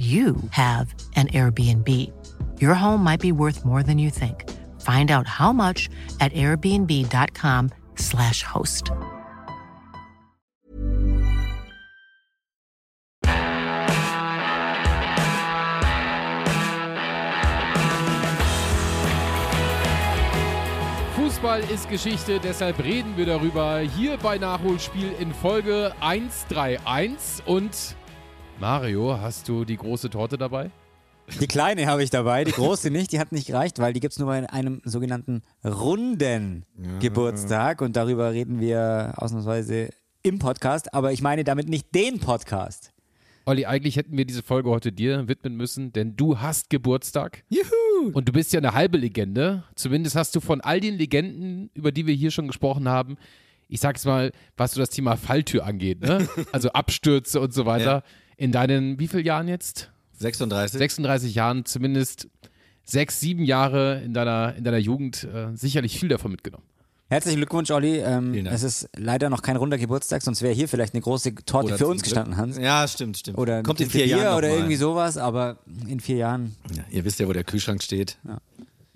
you have an Airbnb. Your home might be worth more than you think. Find out how much at airbnb.com/slash host. Fußball ist Geschichte, deshalb reden wir darüber hier bei Nachholspiel in Folge 131. Und Mario, hast du die große Torte dabei? Die kleine habe ich dabei, die große nicht, die hat nicht gereicht, weil die gibt es nur bei einem sogenannten runden Geburtstag und darüber reden wir ausnahmsweise im Podcast, aber ich meine damit nicht den Podcast. Olli, eigentlich hätten wir diese Folge heute dir widmen müssen, denn du hast Geburtstag. Juhu! Und du bist ja eine halbe Legende. Zumindest hast du von all den Legenden, über die wir hier schon gesprochen haben, ich sag's mal, was so das Thema Falltür angeht, ne? also Abstürze und so weiter, Ja. In deinen, wie viele Jahren jetzt? 36. 36 Jahren, zumindest sechs, sieben Jahre in deiner, in deiner Jugend äh, sicherlich viel davon mitgenommen. Herzlichen Glückwunsch, Olli. Ähm, es ist leider noch kein runder Geburtstag, sonst wäre hier vielleicht eine große Torte Oder für uns Glück. gestanden, Hans. Ja, stimmt, stimmt. Oder Kommt in vier Jahren oder irgendwie sowas, aber in vier Jahren. Ja, ihr wisst ja, wo der Kühlschrank steht.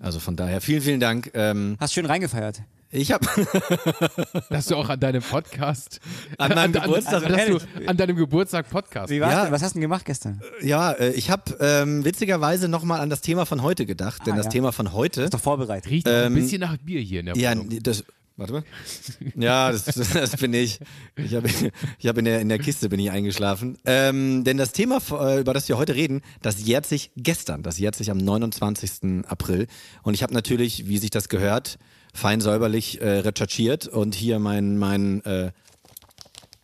Also von daher, vielen, vielen Dank. Ähm, Hast schön reingefeiert. ich habe Dass du auch an deinem Podcast, An meinem Geburtstag- dass du an deinem Geburtstag Podcast. Wie war's Ja. denn? Was hast du denn gemacht gestern? ja, äh, ich habe ähm, witzigerweise nochmal an das Thema von heute gedacht, denn Ah, das ja. Thema von heute. Ist doch vorbereitet. Riecht auch ein bisschen nach Bier hier in der Ähm, Ja, Wohnung. das. Warte mal. Ja, das, das bin ich. Ich habe ich hab in, der, in der Kiste bin ich eingeschlafen. Ähm, denn das Thema, äh, über das wir heute reden, das jährt sich gestern. Das jährt sich am 29. April. Und ich habe natürlich, wie sich das gehört, fein säuberlich äh, recherchiert und hier mein, mein, äh,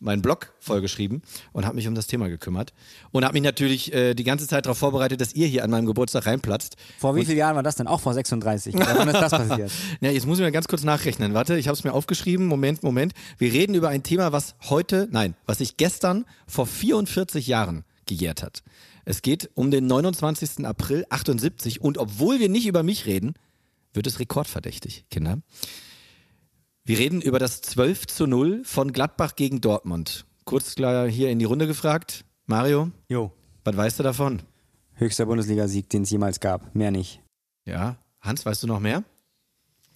meinen Blog vollgeschrieben und habe mich um das Thema gekümmert. Und habe mich natürlich äh, die ganze Zeit darauf vorbereitet, dass ihr hier an meinem Geburtstag reinplatzt. Vor wie vielen Jahren war das denn? Auch vor 36. Oder wann ist das passiert? Ja, jetzt muss ich mal ganz kurz nachrechnen. Warte, ich habe es mir aufgeschrieben. Moment, Moment. Wir reden über ein Thema, was heute, nein, was sich gestern vor 44 Jahren gejährt hat. Es geht um den 29. April 78 und obwohl wir nicht über mich reden, wird es rekordverdächtig, Kinder. Wir reden über das 12 zu 0 von Gladbach gegen Dortmund. Kurz klar hier in die Runde gefragt. Mario, Jo. was weißt du davon? Höchster Bundesligasieg, den es jemals gab. Mehr nicht. Ja, Hans, weißt du noch mehr?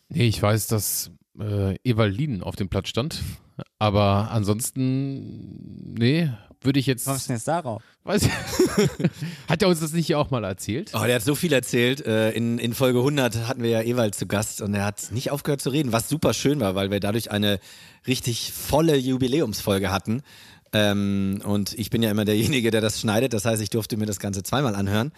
Nee, ich weiß, dass äh, Evalin auf dem Platz stand. Aber ansonsten, nee, würde ich jetzt. Was ist denn jetzt darauf? Weiß hat er uns das nicht hier auch mal erzählt? Oh, der hat so viel erzählt. Äh, In, in Folge 100 hatten wir ja Ewald zu Gast und er hat nicht aufgehört zu reden, was super schön war, weil wir dadurch eine richtig volle Jubiläumsfolge hatten. Ähm, und ich bin ja immer derjenige, der das schneidet. Das heißt, ich durfte mir das Ganze zweimal anhören.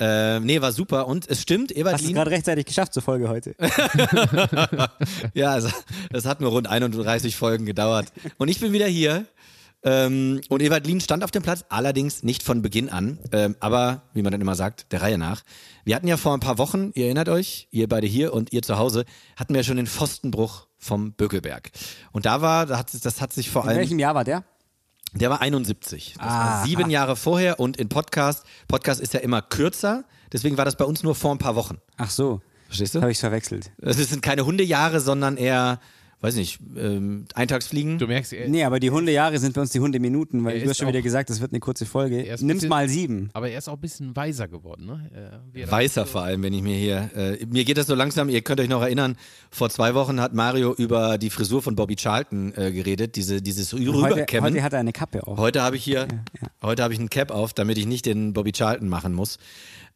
Äh, nee, war super. Und es stimmt, Ewald Hast du gerade rechtzeitig geschafft zur Folge heute? Ja, also, das hat nur rund 31 Folgen gedauert. Und ich bin wieder hier. Ähm, und Ewald Lien stand auf dem Platz, allerdings nicht von Beginn an, ähm, aber wie man dann immer sagt, der Reihe nach. Wir hatten ja vor ein paar Wochen, ihr erinnert euch, ihr beide hier und ihr zu Hause, hatten wir schon den Pfostenbruch vom Bökelberg. Und da war, da hat, das hat sich vor In allem. welchem Jahr war der? Der war 71. Das war Aha. sieben Jahre vorher und in Podcast, Podcast ist ja immer kürzer, deswegen war das bei uns nur vor ein paar Wochen. Ach so. Verstehst du? Habe ich verwechselt. Es sind keine Hundejahre, sondern eher, weiß nicht, ähm, Eintagsfliegen. Du merkst, er, Nee, aber die Hundejahre sind bei uns die Hundeminuten, weil du hast schon wieder gesagt, das wird eine kurze Folge. Er Nimm's bisschen- mal sieben. aber er ist auch ein bisschen weiser geworden, ne? Äh, er Weißer vor allem, wenn ich mir hier. Äh, mir geht das so langsam, ihr könnt euch noch erinnern, vor zwei Wochen hat Mario über die Frisur von Bobby Charlton äh, geredet, diese, dieses Heute, Rüberkämmen. heute hat er eine Kappe auf. Heute habe ich hier, heute habe ich einen Cap auf, damit ich nicht den Bobby Charlton machen muss.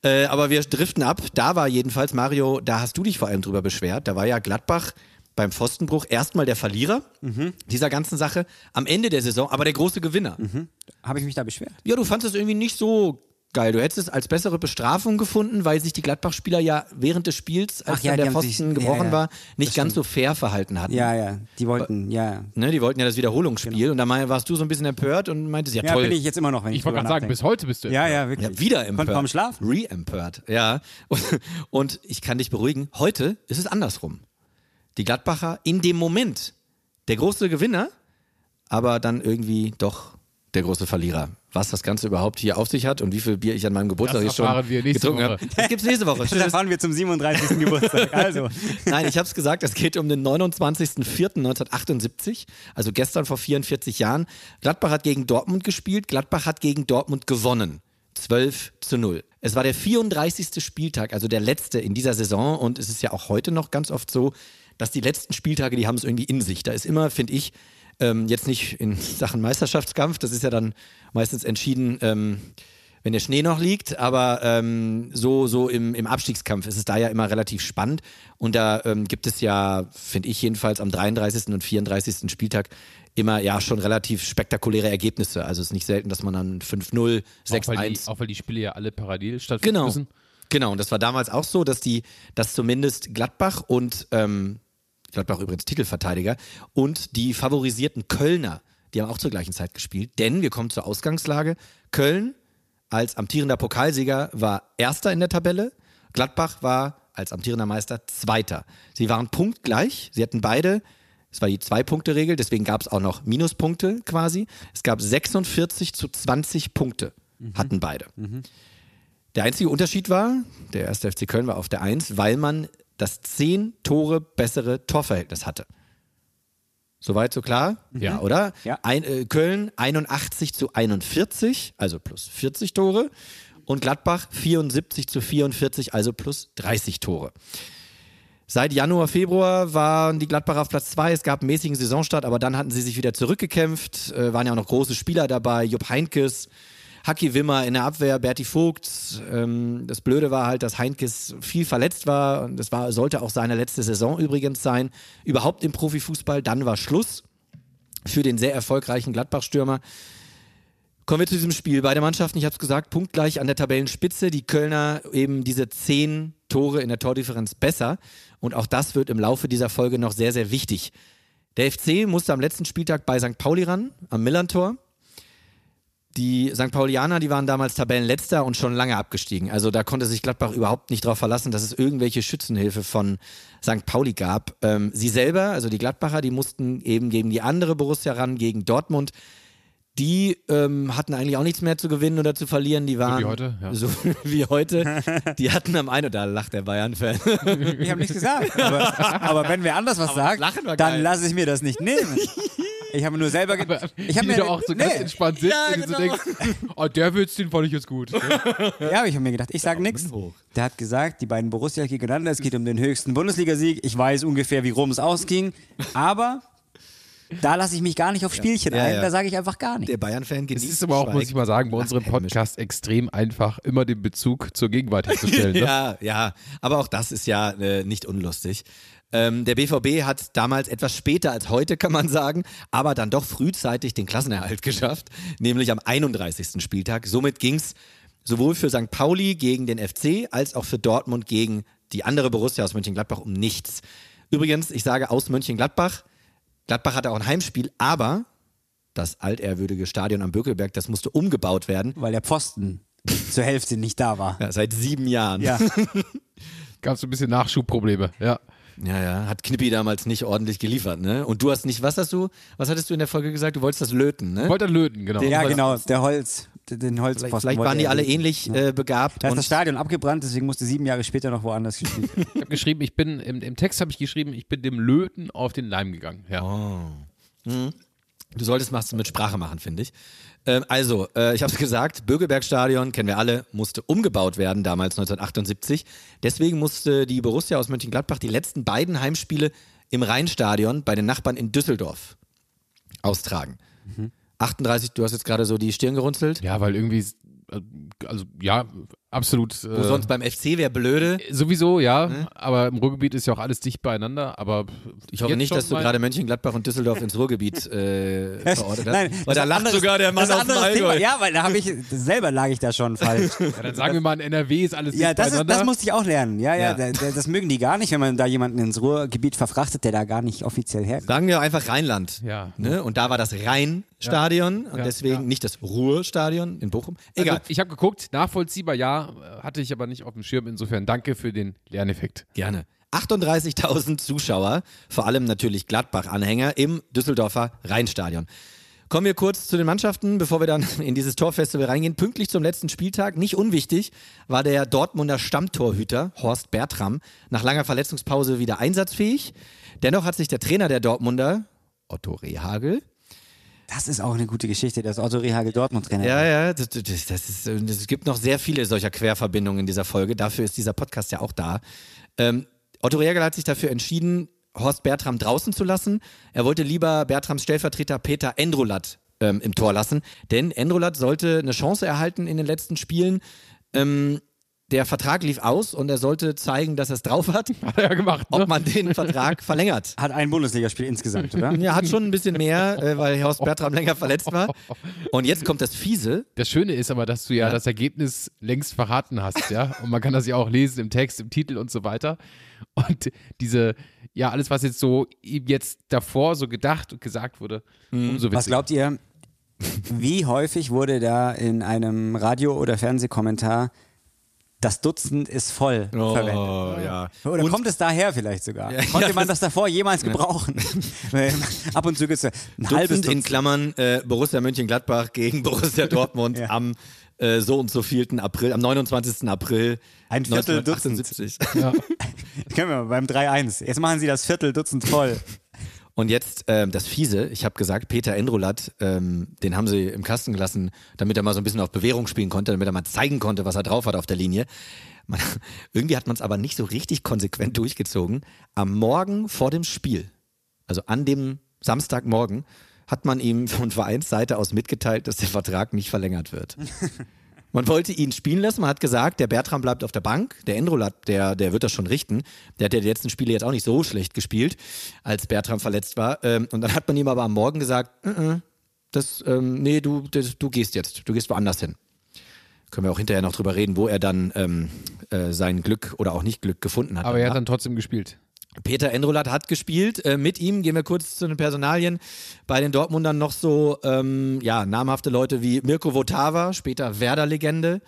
Äh, aber wir driften ab. Da war jedenfalls, Mario, da hast du dich vor allem drüber beschwert. Da war ja Gladbach beim Pfostenbruch erstmal der Verlierer dieser ganzen Sache. Am Ende der Saison aber der große Gewinner. Habe ich mich da beschwert? Ja, du fandest es irgendwie nicht so geil. Du hättest es als bessere Bestrafung gefunden, weil sich die Gladbach-Spieler ja während des Spiels, als Ach ja, der haben sich- Pfosten ja, gebrochen ja. war, nicht ganz so fair verhalten hatten. Ja, ja, die wollten, ja. Ne, die wollten ja das Wiederholungsspiel und da warst du so ein bisschen empört und meintest, ja, Ja, toll. bin ich jetzt immer noch, wenn ich, Ich wollte gerade sagen, bis heute bist du. Ja, ja, wirklich. Ja, wieder empört. Konnte kaum schlafen. Re-empört, ja. Und, und ich kann dich beruhigen, heute ist es andersrum. Die Gladbacher in dem Moment der große Gewinner, aber dann irgendwie doch der große Verlierer. Was das Ganze überhaupt hier auf sich hat und wie viel Bier ich an meinem Geburtstag Das erfahren schon wir nächste getrunken Woche. habe. Das gibt's nächste Woche. Da Schönes fahren wir zum 37. Geburtstag. Also, Nein, ich habe es gesagt, es geht um den 29.04.1978, also gestern vor 44 Jahren. Gladbach hat gegen Dortmund gespielt, Gladbach hat gegen Dortmund gewonnen. 12 zu 0. Es war der 34. Spieltag, also der letzte in dieser Saison und es ist ja auch heute noch ganz oft so, dass die letzten Spieltage, die haben es irgendwie in sich. Da ist immer, finde ich, ähm, jetzt nicht in Sachen Meisterschaftskampf, das ist ja dann meistens entschieden, ähm, wenn der Schnee noch liegt, aber ähm, so, so im, im Abstiegskampf ist es da ja immer relativ spannend. Und da ähm, gibt es ja, finde ich jedenfalls, am 33. und 34. Spieltag immer ja schon relativ spektakuläre Ergebnisse. Also es ist nicht selten, dass man dann 5-0, Auch weil, die, 6-1. auch weil die Spiele ja alle parallel stattfinden Genau. müssen. Genau, und das war damals auch so, dass die, dass zumindest Gladbach und ähm, Gladbach übrigens Titelverteidiger und die favorisierten Kölner, die haben auch zur gleichen Zeit gespielt. Denn wir kommen zur Ausgangslage. Köln als amtierender Pokalsieger war Erster in der Tabelle. Gladbach war als amtierender Meister Zweiter. Sie waren punktgleich. Sie hatten beide, es war die Zwei-Punkte-Regel, deswegen gab es auch noch Minuspunkte quasi. Es gab 46 zu 20 Punkte, hatten beide. Der einzige Unterschied war, der erste FC Köln war auf der 1, weil man das 10 Tore bessere Torverhältnis hatte. Soweit so klar? Ja, oder? Ja. Ein, äh, Köln 81 zu 41, also plus 40 Tore. Und Gladbach 74 zu 44, also plus 30 Tore. Seit Januar, Februar waren die Gladbacher auf Platz 2. Es gab einen mäßigen Saisonstart, aber dann hatten sie sich wieder zurückgekämpft. Äh, waren ja auch noch große Spieler dabei. Jupp Heinkes, Haki Wimmer in der Abwehr, Berti Vogt. Ähm, das Blöde war halt, dass Heinkes viel verletzt war. Und das war, sollte auch seine letzte Saison übrigens sein. Überhaupt im Profifußball. Dann war Schluss für den sehr erfolgreichen Gladbach-Stürmer. Kommen wir zu diesem Spiel. Beide Mannschaften, ich habe es gesagt, punktgleich an der Tabellenspitze. Die Kölner eben diese zehn Tore in der Tordifferenz besser. Und auch das wird im Laufe dieser Folge noch sehr, sehr wichtig. Der FC musste am letzten Spieltag bei St. Pauli ran, am Millantor. Die St. Paulianer, die waren damals Tabellenletzter und schon lange abgestiegen. Also da konnte sich Gladbach überhaupt nicht darauf verlassen, dass es irgendwelche Schützenhilfe von St. Pauli gab. Ähm, sie selber, also die Gladbacher, die mussten eben gegen die andere Borussia ran, gegen Dortmund. Die ähm, hatten eigentlich auch nichts mehr zu gewinnen oder zu verlieren. Die waren wie heute, ja. so wie heute. Die hatten am einen, da lacht der Bayern-Fan. ich habe nichts gesagt. Aber, aber wenn wer anders was sagt, war geil. dann lasse ich mir das nicht nehmen. Ich habe nur selber. ge- Ich habe mir du auch so ganz nee, entspannt sitzt Ja, und du so genau. denkst, oh, der Witz, den fand ich jetzt gut. Ja, aber ich habe mir gedacht, ich sage nichts. Der hat gesagt, die beiden Borussia gegeneinander, es geht um den höchsten Bundesligasieg. Ich weiß ungefähr, wie rum es ausging, aber da lasse ich mich gar nicht auf Spielchen Ja, ein, ja. da sage ich einfach gar Der nichts. Bayern-Fan Es genießt ist aber auch, muss ich mal sagen, bei unserem. Podcast extrem einfach, immer den Bezug zur Gegenwart herzustellen. Ne? Ja, ja, aber auch das ist ja äh, nicht unlustig. Ähm, der BVB hat damals etwas später als heute, kann man sagen, aber dann doch frühzeitig den Klassenerhalt geschafft, nämlich am 31. Spieltag. Somit ging es sowohl für St. Pauli gegen den FC als auch für Dortmund gegen die andere Borussia aus Mönchengladbach um nichts. Übrigens, ich sage aus Mönchengladbach, Gladbach hatte auch ein Heimspiel, aber das altehrwürdige Stadion am Bökelberg, das musste umgebaut werden. Weil der Pfosten zur Hälfte nicht da war. Ja, seit sieben Jahren. Ja. Gab es ein bisschen Nachschubprobleme. Ja. Ja, ja, hat Knippi damals nicht ordentlich geliefert, ne? Und du hast nicht, was hast du, was hattest du in der Folge gesagt? Du wolltest das löten, ne? Wollte er löten, genau. Ja, Holz- genau, der Holz, den Holzpfosten. Vielleicht, vielleicht wollte waren die alle ähnlich äh, begabt. Da ist und- das Stadion abgebrannt, deswegen musste sieben Jahre später noch woanders gespielt werden. Ich habe geschrieben, ich bin, im, im Text habe ich geschrieben, ich bin dem Löten auf den Leim gegangen. Ja. Du solltest was mit Sprache machen, finde ich. Ähm, also, äh, ich habe es gesagt, Bögelbergstadion, kennen wir alle, musste umgebaut werden damals 1978. Deswegen musste die Borussia aus Mönchengladbach die letzten beiden Heimspiele im Rheinstadion bei den Nachbarn in Düsseldorf austragen. 38, du hast jetzt gerade so die Stirn gerunzelt. Ja, weil irgendwie, äh, also ja, Absolut. Wo äh, sonst beim FC wäre blöde. Sowieso, ja. Aber im Ruhrgebiet ist ja auch alles dicht beieinander. Aber Ich hoffe nicht, dass du gerade Mönchengladbach und Düsseldorf ins Ruhrgebiet äh, verortet hast. Nein, weil das da ist lacht anderes- sogar der Mann das aus dem Thema. Ja, weil da habe ich, selber lag ich da schon falsch. Ja, dann sagen wir mal, in NRW ist alles Ja, dicht das, ist, beieinander. das musste ich auch lernen. Ja, ja, Ja. da- da- das mögen die gar nicht, wenn man da jemanden ins Ruhrgebiet verfrachtet, der da gar nicht offiziell herkommt. Sagen wir einfach Rheinland. Ja. Ne? Und da war das Rheinstadion und Ja. deswegen Ja. nicht das Ruhrstadion in Bochum. Egal. Also, ich habe geguckt, nachvollziehbar ja, äh, hatte ich aber nicht auf dem Schirm. Insofern danke für den Lerneffekt. Gerne. 38.000 Zuschauer, vor allem natürlich Gladbach-Anhänger im Düsseldorfer Rheinstadion. Kommen wir kurz zu den Mannschaften, bevor wir dann in dieses Torfestival reingehen. Pünktlich zum letzten Spieltag, nicht unwichtig, war der Dortmunder Stammtorhüter Horst Bertram nach langer Verletzungspause wieder einsatzfähig. Dennoch hat sich der Trainer der Dortmunder, Otto Rehagel, Das ist auch eine gute Geschichte, dass Otto Rehagel Dortmund-Trainer Ja, ja, das, das, das ist, es gibt noch sehr viele solcher Querverbindungen in dieser Folge. Dafür ist dieser Podcast ja auch da. Ähm, Otto Rehagel hat sich dafür entschieden, Horst Bertram draußen zu lassen. Er wollte lieber Bertrams Stellvertreter Peter Endrolat ähm, im Tor lassen, denn Endrolat sollte eine Chance erhalten in den letzten Spielen. Ähm, der Vertrag lief aus und er sollte zeigen, dass er es drauf hat, Hat er ja gemacht. Ne? ob man den Vertrag verlängert. Hat ein Bundesligaspiel insgesamt, oder? Ja, hat schon ein bisschen mehr, äh, weil Horst Bertram länger verletzt war. Und jetzt kommt das Fiese. Das Schöne ist aber, dass du ja, Ja. das Ergebnis längst verraten hast, ja. Und man kann das ja auch lesen im Text, im Titel und so weiter. Und diese, ja, alles, was jetzt so ihm jetzt davor so gedacht und gesagt wurde, umso Was witziger. glaubt ihr, wie häufig wurde da in einem Radio- oder Fernsehkommentar das Dutzend ist voll verwendet? Oh, ja. Oder Und- kommt es daher vielleicht sogar? Konnte ja, man das- davor jemals gebrauchen? Ab und zu gibt es ein halbes Dutzend in Dutzend. Klammern äh, Borussia Mönchengladbach gegen Borussia Dortmund Ja. am äh, so und so vielten April, am 29. April Ein Viertel Dutzend. 1978. Können wir mal beim 3-1. Jetzt machen Sie das Viertel Dutzend voll. Und jetzt ähm, das Fiese, ich habe gesagt, Peter Endrolat, ähm, den haben sie im Kasten gelassen, damit er mal so ein bisschen auf Bewährung spielen konnte, damit er mal zeigen konnte, was er drauf hat auf der Linie. Man, irgendwie hat man es aber nicht so richtig konsequent durchgezogen. Am Morgen vor dem Spiel, also an dem Samstagmorgen, hat man ihm von Vereinsseite aus mitgeteilt, dass der Vertrag nicht verlängert wird. Man wollte ihn spielen lassen, man hat gesagt, der Bertram bleibt auf der Bank, der Endrolat, der, der wird das schon richten. Der hat ja die letzten Spiele jetzt auch nicht so schlecht gespielt, als Bertram verletzt war. Ähm, und dann hat man ihm aber am Morgen gesagt, "Mm, mm, das, ähm, nee, du, das, du gehst jetzt, du gehst woanders hin. Können wir auch hinterher noch drüber reden, wo er dann ähm, äh, sein Glück oder auch nicht Glück gefunden hat. Aber er hat dann trotzdem gespielt. Peter Endrolat hat gespielt. Äh, mit ihm gehen wir kurz zu den Personalien. Bei den Dortmundern noch so ähm, ja, namhafte Leute wie Mirko Votava, später Werder-Legende.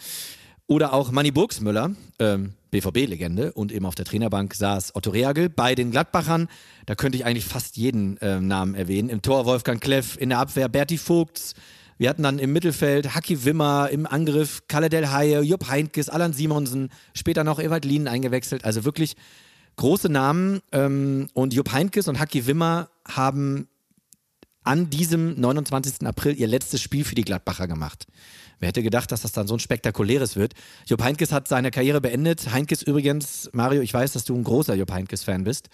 Oder auch Manny Burgsmüller, ähm, BVB-Legende. Und eben auf der Trainerbank saß Otto Rehagel. Bei den Gladbachern, da könnte ich eigentlich fast jeden ähm, Namen erwähnen. Im Tor Wolfgang Kleff, in der Abwehr Berti Vogts. Wir hatten dann im Mittelfeld Haki Wimmer, im Angriff Kalle Del Haie, Jupp Heynckes, Alan Simonsen, später noch Ewald Lien eingewechselt. Also wirklich große Namen ähm, und Jupp Heynckes und Haki Wimmer haben an diesem 29. April ihr letztes Spiel für die Gladbacher gemacht. Wer hätte gedacht, dass das dann so ein spektakuläres wird? Jupp Heynckes hat seine Karriere beendet. Heynckes übrigens, Mario, ich weiß, dass du ein großer Jupp Heynckes-Fan bist.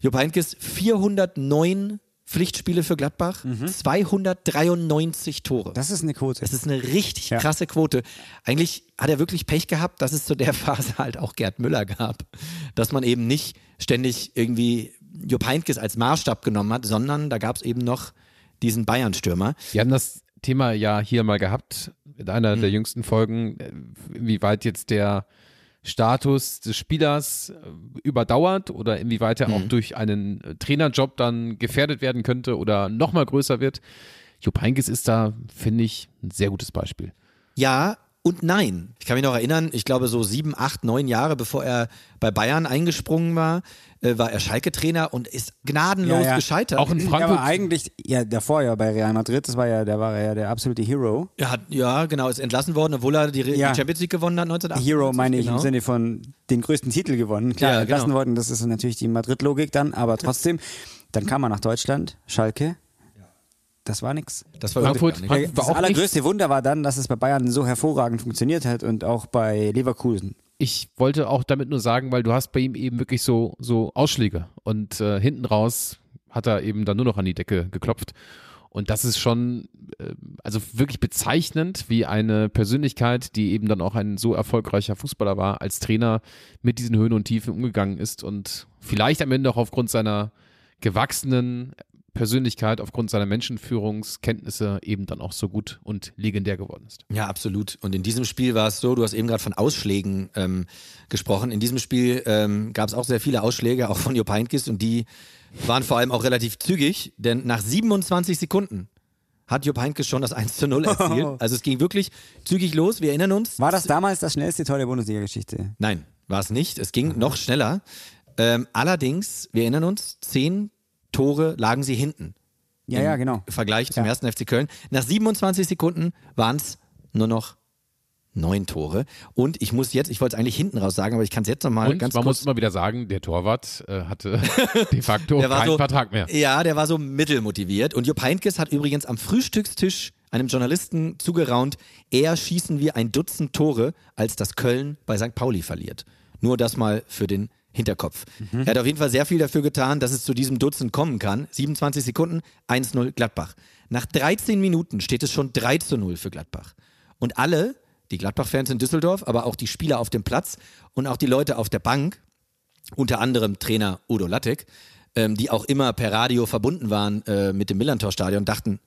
Jupp Heynckes 409 Pflichtspiele für Gladbach, 293 Tore. Das ist eine Quote. Das ist eine richtig Ja. krasse Quote. Eigentlich hat er wirklich Pech gehabt, dass es zu der Phase halt auch Gerd Müller gab. Dass man eben nicht ständig irgendwie Jupp Heynckes als Maßstab genommen hat, sondern da gab es eben noch diesen Bayern-Stürmer. Wir haben das Thema ja hier mal gehabt, in einer Mhm. der jüngsten Folgen, äh, inwieweit jetzt der Status des Spielers äh, überdauert oder inwieweit er Mhm. auch durch einen äh, Trainerjob dann gefährdet werden könnte oder nochmal größer wird. Jupp Heynckes ist da, finde ich, ein sehr gutes Beispiel. Ja und nein. Ich kann mich noch erinnern, ich glaube so sieben, acht, neun Jahre bevor er bei Bayern eingesprungen war, äh, war er Schalke-Trainer und ist gnadenlos Ja, ja. gescheitert. Auch in Ja, Frankfurt. aber eigentlich, ja, davor ja bei Real Madrid, das war ja, der war ja der absolute Hero. er hat, ja, genau, ist entlassen worden, obwohl er die, Ja. die Champions League gewonnen hat 1998. Hero meine ich genau. im Sinne von den größten Titel gewonnen. Klar, Ja, entlassen genau. worden, das ist natürlich die Madrid-Logik dann, aber trotzdem, dann kam er nach Deutschland, Schalke. Das war nix. Das war Frankfurt, war Das auch allergrößte Wunder war dann, dass es bei Bayern so hervorragend funktioniert hat und auch bei Leverkusen. ich wollte auch damit nur sagen, weil du hast bei ihm eben wirklich so, so Ausschläge und äh, hinten raus hat er eben dann nur noch an die Decke geklopft. Und das ist schon, äh, also wirklich bezeichnend, wie eine Persönlichkeit, die eben dann auch ein so erfolgreicher Fußballer war, als Trainer mit diesen Höhen und Tiefen umgegangen ist und vielleicht am Ende auch aufgrund seiner gewachsenen Persönlichkeit, aufgrund seiner Menschenführungskenntnisse eben dann auch so gut und legendär geworden ist. Ja, absolut. Und in diesem Spiel war es so, du hast eben gerade von Ausschlägen ähm, gesprochen. In diesem Spiel ähm, gab es auch sehr viele Ausschläge, auch von Jupp Heynckes und die waren vor allem auch relativ zügig, denn nach 27 Sekunden hat Jupp Heynckes schon das 1 zu 0 erzielt. Also es ging wirklich zügig los, wir erinnern uns. War das damals das schnellste Tor der Bundesliga-Geschichte? Nein, war es nicht. Es ging noch schneller. Ähm, allerdings, wir erinnern uns, zehn Tore lagen sie hinten. Ja, ja, genau. Im Vergleich zum Ja. ersten FC Köln. Nach 27 Sekunden waren es nur noch neun Tore. Und ich muss jetzt, ich wollte es eigentlich hinten raus sagen, aber ich kann es jetzt nochmal ganz man kurz. muss immer wieder sagen, der Torwart äh, hatte de facto keinen so- Vertrag mehr. Ja, der war so mittelmotiviert. Und Jupp Heynckes hat übrigens am Frühstückstisch einem Journalisten zugeraunt, eher schießen wir ein Dutzend Tore, als das Köln bei St. Pauli verliert. Nur das mal für den Hinterkopf. Er hat auf jeden Fall sehr viel dafür getan, dass es zu diesem Dutzend kommen kann. 27 Sekunden, 1-0 Gladbach. Nach 13 Minuten steht es schon 3 zu 0 für Gladbach. Und alle, die Gladbach-Fans in Düsseldorf, aber auch die Spieler auf dem Platz und auch die Leute auf der Bank, unter anderem Trainer Udo Lattek, ähm, die auch immer per Radio verbunden waren äh, mit dem Millantor-Stadion, dachten,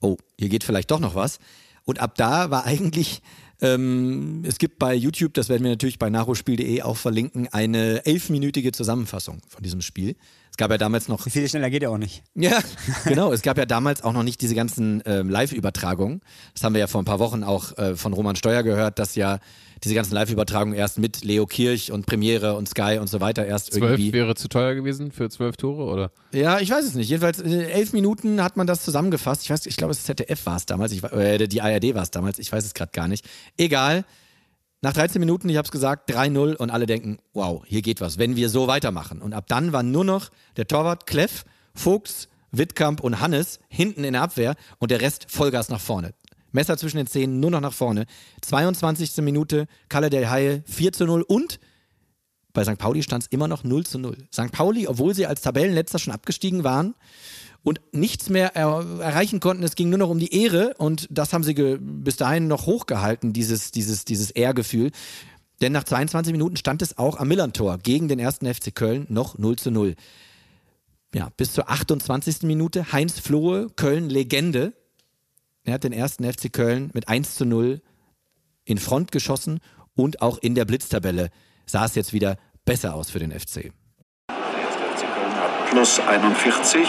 oh, hier geht vielleicht doch noch was. Und ab da war eigentlich, ähm, es gibt bei YouTube, das werden wir natürlich bei nachholspiel.de auch verlinken, eine elfminütige Zusammenfassung von diesem Spiel. Es gab ja damals noch Viel schneller geht er auch nicht. ja, genau. Es gab ja damals auch noch nicht diese ganzen ähm, Live-Übertragungen. Das haben wir ja vor ein paar Wochen auch äh, von Roman Steuer gehört, dass ja diese ganzen Live-Übertragungen erst mit Leo Kirch und Premiere und Sky und so weiter erst Zwölf irgendwie. wäre zu teuer gewesen für zwölf Tore, oder? Ja, ich weiß es nicht. Jedenfalls äh, elf Minuten hat man das zusammengefasst. Ich weiß, ich glaube, das ZDF war es damals. Ich, äh, die ARD war es damals. Ich weiß es gerade gar nicht. Egal. Nach 13 Minuten, ich habe es gesagt, 3-0 und alle denken, wow, hier geht was, wenn wir so weitermachen. Und ab dann war nur noch der Torwart Kleff, Fuchs, Wittkamp und Hannes hinten in der Abwehr und der Rest Vollgas nach vorne. Messer zwischen den Zähnen, nur noch nach vorne. 22. Minute, Kalle der Haie, 4 zu 0 und bei St. Pauli stand es immer noch 0 zu 0. St. Pauli, obwohl sie als Tabellenletzter schon abgestiegen waren und nichts mehr er erreichen konnten, es ging nur noch um die Ehre und das haben sie bis dahin noch hochgehalten, dieses, dieses, dieses Ehrgefühl. Denn nach 22 Minuten stand es auch am Millantor gegen den ersten FC Köln noch 0 zu 0. Ja, bis zur 28. Minute Heinz Flohe, Köln Legende. Er hat den ersten FC Köln mit 1 zu 0 in Front geschossen und auch in der Blitztabelle sah es jetzt wieder besser aus für den FC. FC Köln hat plus 41,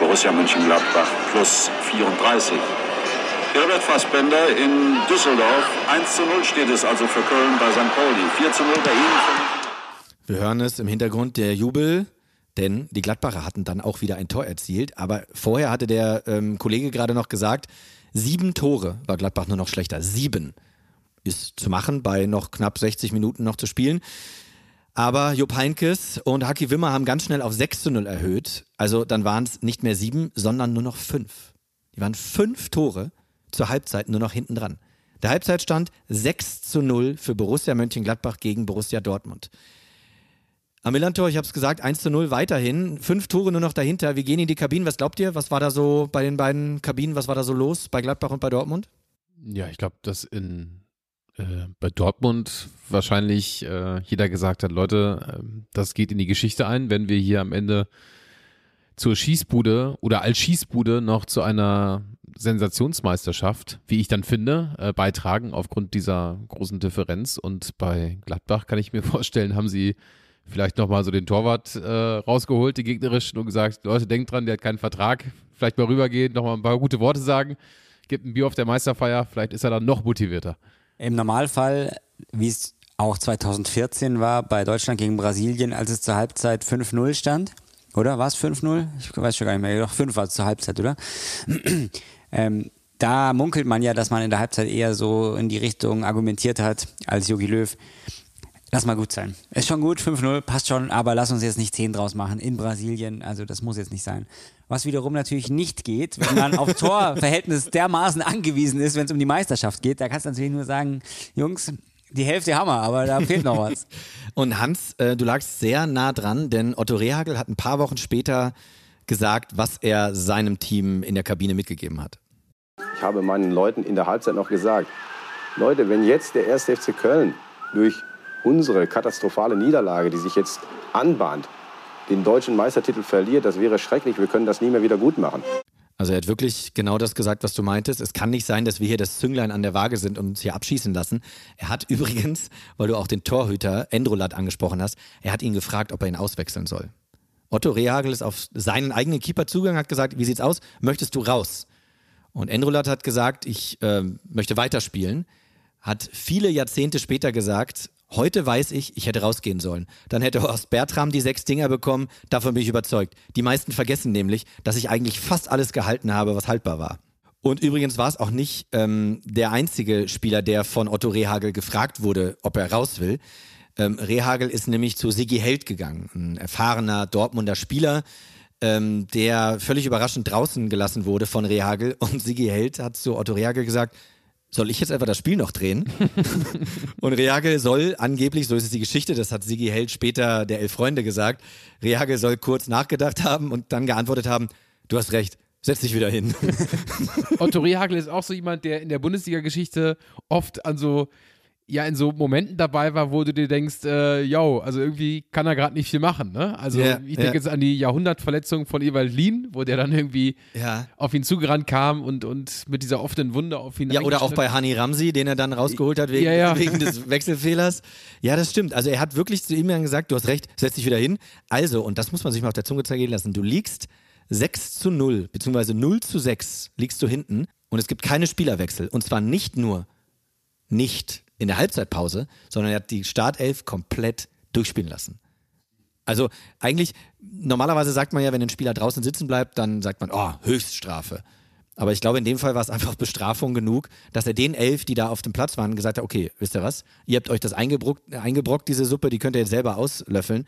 Borussia Mönchengladbach plus 34. Herbert Fassbender in Düsseldorf, 1 zu 0 steht es also für Köln bei St. Pauli, 4 zu 0 bei Ihnen. Wir hören es im Hintergrund der Jubel, denn die Gladbacher hatten dann auch wieder ein Tor erzielt. Aber vorher hatte der ähm, Kollege gerade noch gesagt, sieben Tore war Gladbach nur noch schlechter. Sieben ist zu machen bei noch knapp 60 Minuten noch zu spielen. Aber Jupp Heynckes und Haki Wimmer haben ganz schnell auf 6 zu 0 erhöht. Also dann waren es nicht mehr sieben, sondern nur noch fünf. Die waren fünf Tore zur Halbzeit nur noch hinten dran. Der Halbzeitstand 6 zu 0 für Borussia Mönchengladbach gegen Borussia Dortmund. Am Millantor, ich habe es gesagt, 1 zu 0 weiterhin. Fünf Tore nur noch dahinter. Wir gehen in die Kabinen. Was glaubt ihr? Was war da so bei den beiden Kabinen? Was war da so los bei Gladbach und bei Dortmund? Ja, ich glaube, dass in bei Dortmund wahrscheinlich äh, jeder gesagt hat, Leute, ähm, das geht in die Geschichte ein, wenn wir hier am Ende zur Schießbude oder als Schießbude noch zu einer Sensationsmeisterschaft, wie ich dann finde, äh, beitragen aufgrund dieser großen Differenz. Und bei Gladbach kann ich mir vorstellen, haben sie vielleicht nochmal so den Torwart äh, rausgeholt, die gegnerischen, und gesagt, Leute, denkt dran, der hat keinen Vertrag, vielleicht mal rübergehen, nochmal ein paar gute Worte sagen, gibt ein Bier auf der Meisterfeier, vielleicht ist er dann noch motivierter. Im Normalfall, wie es auch 2014 war bei Deutschland gegen Brasilien, als es zur Halbzeit 5-0 stand. Oder war es 5-0? Ich weiß schon gar nicht mehr. Doch 5 war es zur Halbzeit, oder? ähm, da munkelt man ja, dass man in der Halbzeit eher so in die Richtung argumentiert hat als Jogi Löw. Lass mal gut sein. Ist schon gut, 5-0, passt schon, aber lass uns jetzt nicht 10 draus machen in Brasilien. Also das muss jetzt nicht sein. Was wiederum natürlich nicht geht, wenn man auf Torverhältnis dermaßen angewiesen ist, wenn es um die Meisterschaft geht. Da kannst du natürlich nur sagen, Jungs, die Hälfte Hammer, aber da fehlt noch was. Und Hans, äh, du lagst sehr nah dran, denn Otto Rehagel hat ein paar Wochen später gesagt, was er seinem Team in der Kabine mitgegeben hat. Ich habe meinen Leuten in der Halbzeit noch gesagt, Leute, wenn jetzt der 1. FC Köln durch unsere katastrophale Niederlage, die sich jetzt anbahnt, den deutschen Meistertitel verliert, das wäre schrecklich, wir können das nie mehr wieder gut machen. Also er hat wirklich genau das gesagt, was du meintest. Es kann nicht sein, dass wir hier das Zünglein an der Waage sind und uns hier abschießen lassen. Er hat übrigens, weil du auch den Torhüter Endrolat angesprochen hast, er hat ihn gefragt, ob er ihn auswechseln soll. Otto Rehagel ist auf seinen eigenen Keeper zugegangen, hat gesagt, wie sieht's aus? Möchtest du raus? Und Endrolat hat gesagt, ich äh, möchte weiterspielen. Hat viele Jahrzehnte später gesagt, Heute weiß ich, ich hätte rausgehen sollen. Dann hätte Horst Bertram die sechs Dinger bekommen, davon bin ich überzeugt. Die meisten vergessen nämlich, dass ich eigentlich fast alles gehalten habe, was haltbar war. Und übrigens war es auch nicht ähm, der einzige Spieler, der von Otto Rehagel gefragt wurde, ob er raus will. Ähm, Rehagel ist nämlich zu Sigi Held gegangen, ein erfahrener Dortmunder Spieler, ähm, der völlig überraschend draußen gelassen wurde von Rehagel. Und Sigi Held hat zu Otto Rehagel gesagt, soll ich jetzt einfach das Spiel noch drehen? und Reagel soll angeblich, so ist es die Geschichte, das hat Sigi Held später der Elf Freunde gesagt, Reagel soll kurz nachgedacht haben und dann geantwortet haben, du hast recht, setz dich wieder hin. Otto Rehagel ist auch so jemand, der in der Bundesliga-Geschichte oft an so ja in so Momenten dabei war, wo du dir denkst, äh, yo, also irgendwie kann er gerade nicht viel machen, ne? Also Ja, ich denke ja. jetzt an die Jahrhundertverletzung von Ewald Lien, wo der dann irgendwie Ja. auf ihn zugerannt kam und, und mit dieser offenen Wunde auf ihn Ja, oder auch bei Hani Ramsi, den er dann rausgeholt hat wegen, Ja, ja. wegen des Wechselfehlers. Ja, das stimmt. Also er hat wirklich zu ihm dann gesagt, du hast recht, setz dich wieder hin. Also, und das muss man sich mal auf der Zunge zergehen lassen, du liegst 6 zu 0, beziehungsweise 0 zu 6 liegst du hinten und es gibt keine Spielerwechsel. Und zwar nicht nur nicht in der Halbzeitpause, sondern er hat die Startelf komplett durchspielen lassen. Also eigentlich, normalerweise sagt man ja, wenn ein Spieler draußen sitzen bleibt, dann sagt man, oh, Höchststrafe. Aber ich glaube, in dem Fall war es einfach Bestrafung genug, dass er den elf, die da auf dem Platz waren, gesagt hat, okay, wisst ihr was, ihr habt euch das eingebrockt, eingebrockt diese Suppe, die könnt ihr jetzt selber auslöffeln.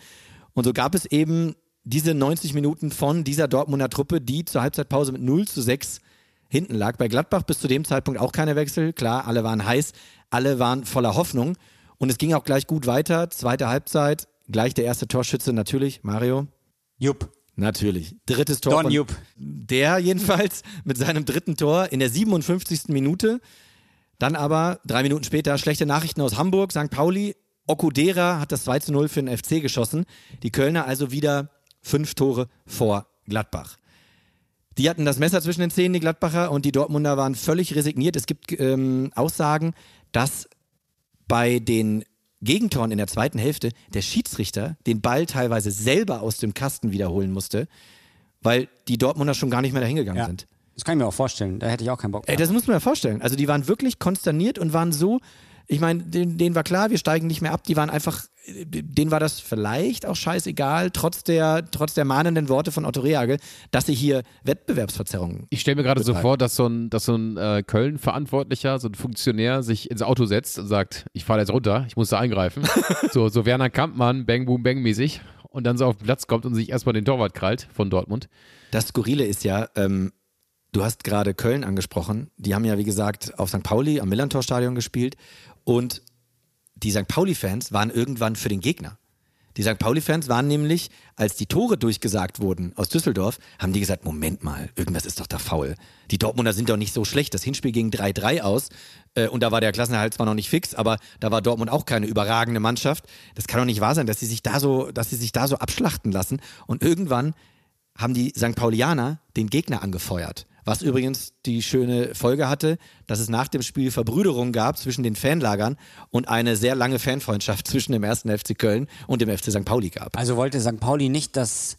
Und so gab es eben diese 90 Minuten von dieser Dortmunder Truppe, die zur Halbzeitpause mit 0 zu 6 hinten lag. Bei Gladbach bis zu dem Zeitpunkt auch keine Wechsel. Klar, alle waren heiß, alle waren voller Hoffnung. Und es ging auch gleich gut weiter. Zweite Halbzeit, gleich der erste Torschütze natürlich, Mario. Jupp. Natürlich. Drittes Tor. Don von- Jupp. Der jedenfalls mit seinem dritten Tor in der 57. Minute. Dann aber drei Minuten später schlechte Nachrichten aus Hamburg. St. Pauli, Okudera hat das 2 zu 0 für den FC geschossen. Die Kölner also wieder fünf Tore vor Gladbach. Die hatten das Messer zwischen den Zähnen, die Gladbacher, und die Dortmunder waren völlig resigniert. Es gibt ähm, Aussagen, dass bei den Gegentoren in der zweiten Hälfte der Schiedsrichter den Ball teilweise selber aus dem Kasten wiederholen musste, weil die Dortmunder schon gar nicht mehr dahin gegangen Ja. sind. Das kann ich mir auch vorstellen. Da hätte ich auch keinen Bock Ey, das muss man sich vorstellen. Also die waren wirklich konsterniert und waren so, ich meine, denen, denen war klar, wir steigen nicht mehr ab. Die waren einfach, denen war das vielleicht auch scheißegal, trotz der, trotz der mahnenden Worte von Otto Rehagel, dass sie hier Wettbewerbsverzerrungen Ich stelle mir gerade so vor, dass so ein, dass so ein äh, Köln-Verantwortlicher, so ein Funktionär sich ins Auto setzt und sagt, ich fahre jetzt runter, ich muss da eingreifen. so, so Werner Kampmann, Bang Boom Bang mäßig und dann so auf den Platz kommt und sich erstmal den Torwart krallt von Dortmund. Das Skurrile ist ja, ähm, du hast gerade Köln angesprochen. Die haben ja, wie gesagt, auf St. Pauli am Millantor-Stadion gespielt. Und die St. Pauli-Fans waren irgendwann für den Gegner. Die St. Pauli-Fans waren nämlich, als die Tore durchgesagt wurden aus Düsseldorf, haben die gesagt, Moment mal, irgendwas ist doch da faul. Die Dortmunder sind doch nicht so schlecht. Das Hinspiel ging 3-3 aus äh, und da war der Klassenerhalt zwar noch nicht fix, aber da war Dortmund auch keine überragende Mannschaft. Das kann doch nicht wahr sein, dass sie sich da so, dass sie sich da so abschlachten lassen. Und irgendwann haben die St. Paulianer den Gegner angefeuert. Was übrigens die schöne Folge hatte, dass es nach dem Spiel Verbrüderung gab zwischen den Fanlagern und eine sehr lange Fanfreundschaft zwischen dem ersten FC Köln und dem FC St. Pauli gab. Also wollte St. Pauli nicht, dass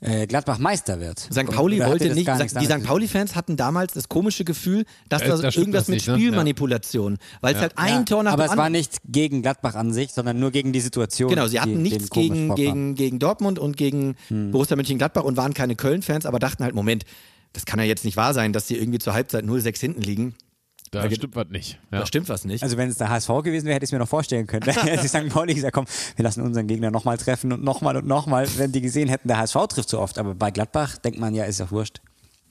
äh, Gladbach Meister wird. St. Pauli Oder wollte das nicht, die St. Pauli-Fans hatten damals das komische Gefühl, dass Äh, da da stimmt irgendwas das mit nicht, ne? Ja. Spielmanipulation, weil es halt ein Tor nach Aber es war nicht gegen Gladbach an sich, sondern nur gegen die Situation. Genau, sie hatten die nichts gegen, gegen, gegen Dortmund und gegen Hm. Borussia Mönchengladbach und waren keine Köln-Fans, aber dachten halt, Moment, das kann ja jetzt nicht wahr sein, dass die irgendwie zur Halbzeit 0-6 hinten liegen. Da Da stimmt was nicht. Ja. Da stimmt was nicht. Also wenn es der HSV gewesen wäre, hätte ich es mir noch vorstellen können. Da hätte die St. Pauli gesagt, komm, wir lassen unseren Gegner nochmal treffen und nochmal und nochmal, wenn die gesehen hätten, der HSV trifft so oft. Aber bei Gladbach denkt man ja, ist ja wurscht.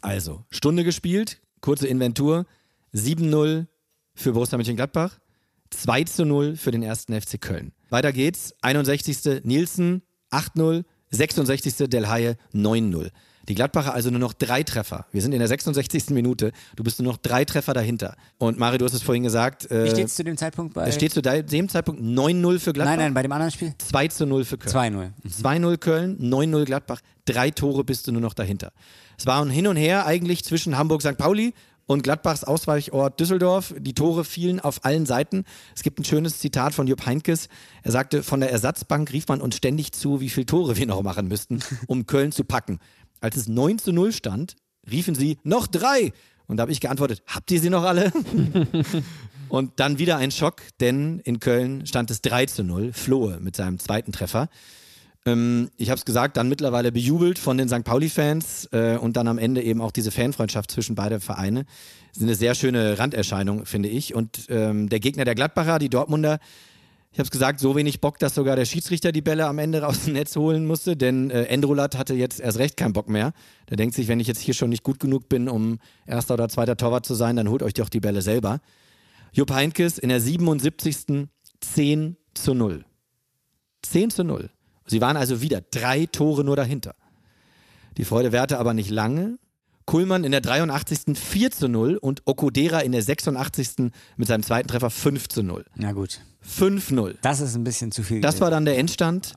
Also, Stunde gespielt, kurze Inventur, 7-0 für Borussia Mönchengladbach, 2-0 für den ersten FC Köln. Weiter geht's, 61. Nielsen, 8-0, 66. Del Haie, 9-0. Die Gladbacher also nur noch drei Treffer. Wir sind in der 66. Minute. Du bist nur noch drei Treffer dahinter. Und Mario, du hast es vorhin gesagt. Äh, Wie steht es zu dem Zeitpunkt bei? es steht zu dem Zeitpunkt 9-0 für Gladbach. nein, nein, bei dem anderen Spiel? 2 zu 0 für Köln. 2-0. 2-0 Köln, 9-0 Gladbach, drei Tore bist du nur noch dahinter. Es war ein Hin und Her eigentlich zwischen Hamburg, St. Pauli und Gladbachs Ausweichort Düsseldorf. Die Tore fielen auf allen Seiten. Es gibt ein schönes Zitat von Jupp Heinkes. Er sagte, von der Ersatzbank rief man uns ständig zu, wie viele Tore wir noch machen müssten, um Köln zu packen. Als es 9 zu 0 stand, riefen sie, noch drei. Und da habe ich geantwortet, habt ihr sie noch alle? Und dann wieder ein Schock, denn in Köln stand es 3 zu 0. Flohe mit seinem zweiten Treffer. Ähm, ich habe es gesagt, dann mittlerweile bejubelt von den St. Pauli-Fans äh, und dann am Ende eben auch diese Fanfreundschaft zwischen beiden Vereine. Das ist eine sehr schöne Randerscheinung, finde ich. Und ähm, der Gegner der Gladbacher, die Dortmunder, ich habe es gesagt, so wenig Bock, dass sogar der Schiedsrichter die Bälle am Ende aus dem Netz holen musste, denn äh, Endrolat hatte jetzt erst recht keinen Bock mehr. Der denkt sich, wenn ich jetzt hier schon nicht gut genug bin, um erster oder zweiter Torwart zu sein, dann holt euch doch die Bälle selber. Jupp Heinkes in der 77. 10 zu 0. 10 zu 0. Sie waren also wieder drei Tore nur dahinter. Die Freude währte aber nicht lange. Kuhlmann in der 83. 4 zu 0 und Okodera in der 86. mit seinem zweiten Treffer 5 zu 0. Na gut. 5-0. Das ist ein bisschen zu viel. Das war dann der Endstand.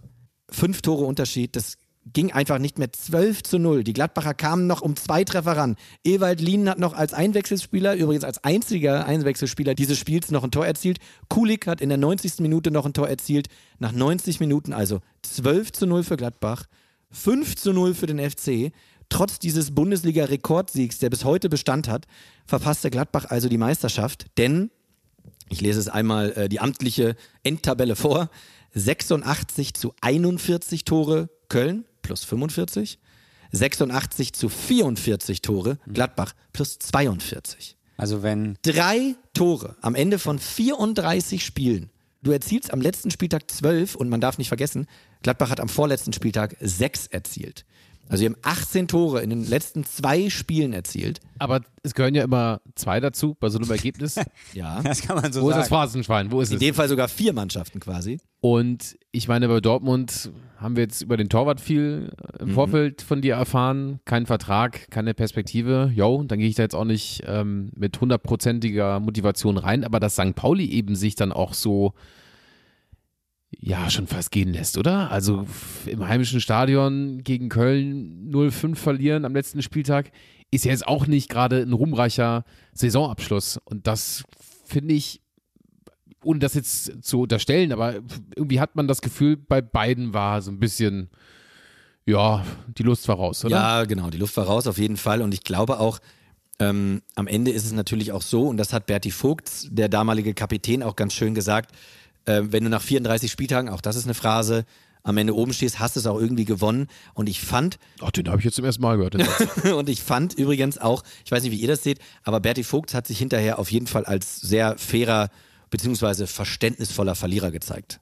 Fünf Tore Unterschied. Das ging einfach nicht mehr 12 zu 0. Die Gladbacher kamen noch um zwei Treffer ran. Ewald Lien hat noch als Einwechselspieler, übrigens als einziger Einwechselspieler dieses Spiels noch ein Tor erzielt. Kulik hat in der 90. Minute noch ein Tor erzielt. Nach 90 Minuten also 12 zu 0 für Gladbach, 5 zu 0 für den FC. Trotz dieses Bundesliga-Rekordsiegs, der bis heute Bestand hat, verpasste Gladbach also die Meisterschaft, denn ich lese es einmal äh, die amtliche Endtabelle vor. 86 zu 41 Tore Köln plus 45. 86 zu 44 Tore Gladbach plus 42. Also wenn Drei Tore am Ende von 34 Spielen. Du erzielst am letzten Spieltag 12 und man darf nicht vergessen, Gladbach hat am vorletzten Spieltag 6 erzielt. Also sie haben 18 Tore in den letzten zwei Spielen erzielt. Aber es gehören ja immer zwei dazu bei so einem Ergebnis. Ja. das kann man so Wo ist sagen. das Phrasenschwein? Wo ist In es? dem Fall sogar vier Mannschaften quasi. Und ich meine, bei Dortmund haben wir jetzt über den Torwart viel im Mhm. Vorfeld von dir erfahren. Kein Vertrag, keine Perspektive. Jo, dann gehe ich da jetzt auch nicht ähm, mit hundertprozentiger Motivation rein. Aber dass St. Pauli eben sich dann auch so, ja, schon fast gehen lässt, oder? Also im heimischen Stadion gegen Köln 0-5 verlieren am letzten Spieltag ist ja jetzt auch nicht gerade ein ruhmreicher Saisonabschluss. Und das finde ich ohne das jetzt zu unterstellen, aber irgendwie hat man das Gefühl, bei beiden war so ein bisschen, ja, die Lust war raus, oder? Ja, genau, die Luft war raus auf jeden Fall. Und ich glaube auch, ähm, am Ende ist es natürlich auch so, und das hat Berti Vogt, der damalige Kapitän, auch ganz schön gesagt, äh, wenn du nach 34 Spieltagen, auch das ist eine Phrase, am Ende oben stehst, hast du es auch irgendwie gewonnen. Und ich fand, Ach, den habe ich jetzt zum ersten Mal gehört. und ich fand übrigens auch, ich weiß nicht, wie ihr das seht, aber Berti Vogt hat sich hinterher auf jeden Fall als sehr fairer beziehungsweise verständnisvoller Verlierer gezeigt.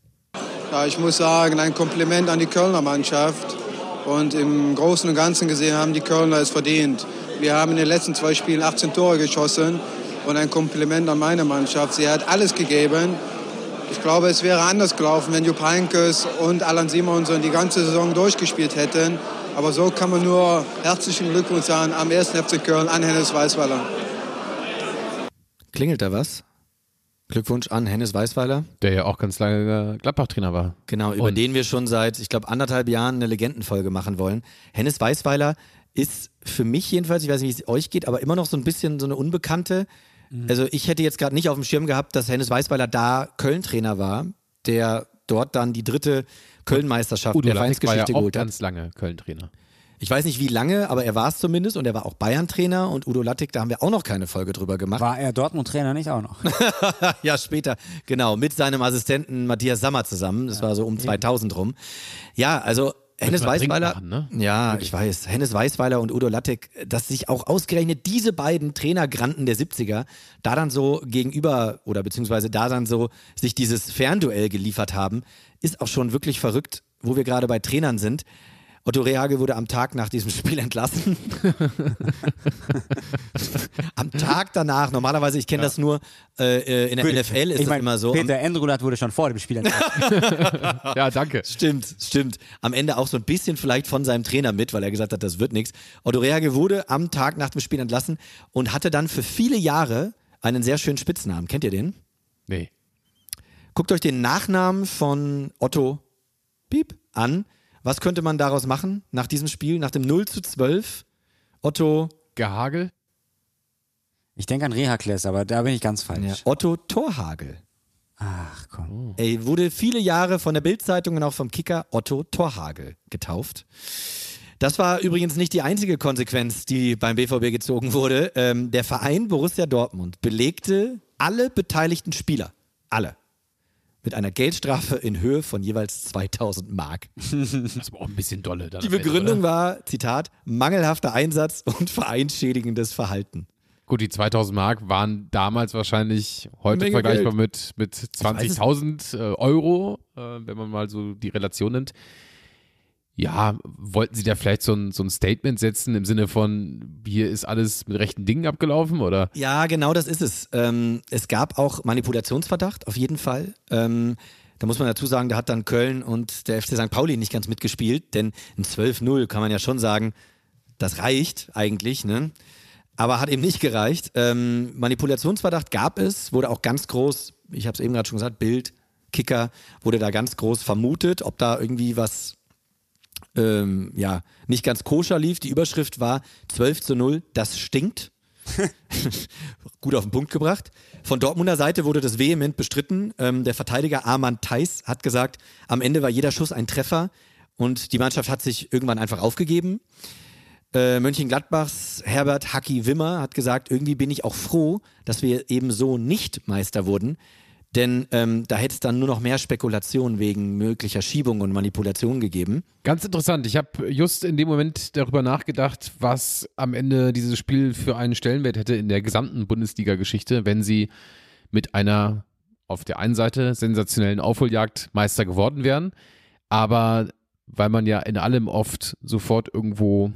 Ja, ich muss sagen, ein Kompliment an die Kölner Mannschaft. Und im Großen und Ganzen gesehen haben die Kölner es verdient. Wir haben in den letzten zwei Spielen 18 Tore geschossen. Und ein Kompliment an meine Mannschaft. Sie hat alles gegeben. Ich glaube, es wäre anders gelaufen, wenn Jupp Heynckes und Alan Simonsen die ganze Saison durchgespielt hätten. Aber so kann man nur herzlichen Glückwunsch sagen am 1. FC Köln an Hennes Weißweiler. Klingelt da was? Glückwunsch an Hennes Weißweiler. Der ja auch ganz lange Gladbach-Trainer war. Genau, über Und- den wir schon seit, ich glaube, anderthalb Jahren eine Legendenfolge machen wollen. Hennes Weißweiler ist für mich jedenfalls, ich weiß nicht, wie es euch geht, aber immer noch so ein bisschen so eine Unbekannte. Also ich hätte jetzt gerade nicht auf dem Schirm gehabt, dass Hennes Weißweiler da Köln-Trainer war, der dort dann die dritte Köln-Meisterschaft Udo der Lattek war ja Vereinsgeschichte auch geholt hat. ganz lange Köln-Trainer. Ich weiß nicht wie lange, aber er war es zumindest und er war auch Bayern-Trainer und Udo Lattek, da haben wir auch noch keine Folge drüber gemacht. War er Dortmund-Trainer nicht auch noch? ja, später, genau, mit seinem Assistenten Matthias Sammer zusammen. Das war so um 2000 rum. Ja, also Hennes Weißweiler. machen, ne? Ja, ich weiß. Hennes Weißweiler und Udo Lattek, dass sich auch ausgerechnet diese beiden Trainergranten der 70er da dann so gegenüber oder beziehungsweise da dann so sich dieses Fernduell geliefert haben, ist auch schon wirklich verrückt, wo wir gerade bei Trainern sind. Otto Rehagel wurde am Tag nach diesem Spiel entlassen. am Tag danach, normalerweise, ich kenne das nur äh, äh, in der Gut. NFL, ist ich das mein, immer so. Peter Endrulat wurde schon vor dem Spiel entlassen. Ja, danke. Stimmt, stimmt. Am Ende auch so ein bisschen vielleicht von seinem Trainer mit, weil er gesagt hat, das wird nichts. Otto Rehagel wurde am Tag nach dem Spiel entlassen und hatte dann für viele Jahre einen sehr schönen Spitznamen. Kennt ihr den? Nee. Guckt euch den Nachnamen von Otto Piep an. Was könnte man daraus machen nach diesem Spiel, nach dem 0 zu 12? Otto, Gehagel? Ich denke an Rehakles, aber da bin ich ganz falsch. ja, Otto Torhagel. Ach komm. Er wurde viele Jahre von der Bildzeitung und auch vom Kicker Otto Torhagel getauft. Das war übrigens nicht die einzige Konsequenz, die beim BVB gezogen wurde. Ähm, der Verein Borussia Dortmund belegte alle beteiligten Spieler, alle, mit einer Geldstrafe in Höhe von jeweils 2000 Mark. Das war auch ein bisschen dolle. Die Begründung oder? war, Zitat, mangelhafter Einsatz und vereinsschädigendes Verhalten. Gut, die 2000 Mark waren damals wahrscheinlich heute vergleichbar Geld. mit, mit 20.000 äh, Euro, äh, wenn man mal so die Relation nimmt. Ja, wollten Sie da vielleicht so ein, so ein Statement setzen im Sinne von, hier ist alles mit rechten Dingen abgelaufen oder? Ja, genau das ist es. Ähm, es gab auch Manipulationsverdacht, auf jeden Fall. Ähm, da muss man dazu sagen, da hat dann Köln und der FC St. Pauli nicht ganz mitgespielt, denn ein 12-0 kann man ja schon sagen, das reicht eigentlich, ne? Aber hat eben nicht gereicht. Ähm, Manipulationsverdacht gab es, wurde auch ganz groß, ich habe es eben gerade schon gesagt, Bild, Kicker, wurde da ganz groß vermutet, ob da irgendwie was ähm, ja, nicht ganz koscher lief. Die Überschrift war 12 zu 0, das stinkt. Gut auf den Punkt gebracht. Von Dortmunder Seite wurde das vehement bestritten. Ähm, der Verteidiger Arman Theis hat gesagt, am Ende war jeder Schuss ein Treffer und die Mannschaft hat sich irgendwann einfach aufgegeben. Äh, Mönchengladbachs Herbert Hacki Wimmer hat gesagt, irgendwie bin ich auch froh, dass wir eben so nicht Meister wurden. Denn ähm, da hätte es dann nur noch mehr Spekulation wegen möglicher Schiebung und Manipulation gegeben. Ganz interessant. Ich habe just in dem Moment darüber nachgedacht, was am Ende dieses Spiel für einen Stellenwert hätte in der gesamten Bundesliga-Geschichte, wenn sie mit einer auf der einen Seite sensationellen Aufholjagd Meister geworden wären, aber weil man ja in allem oft sofort irgendwo,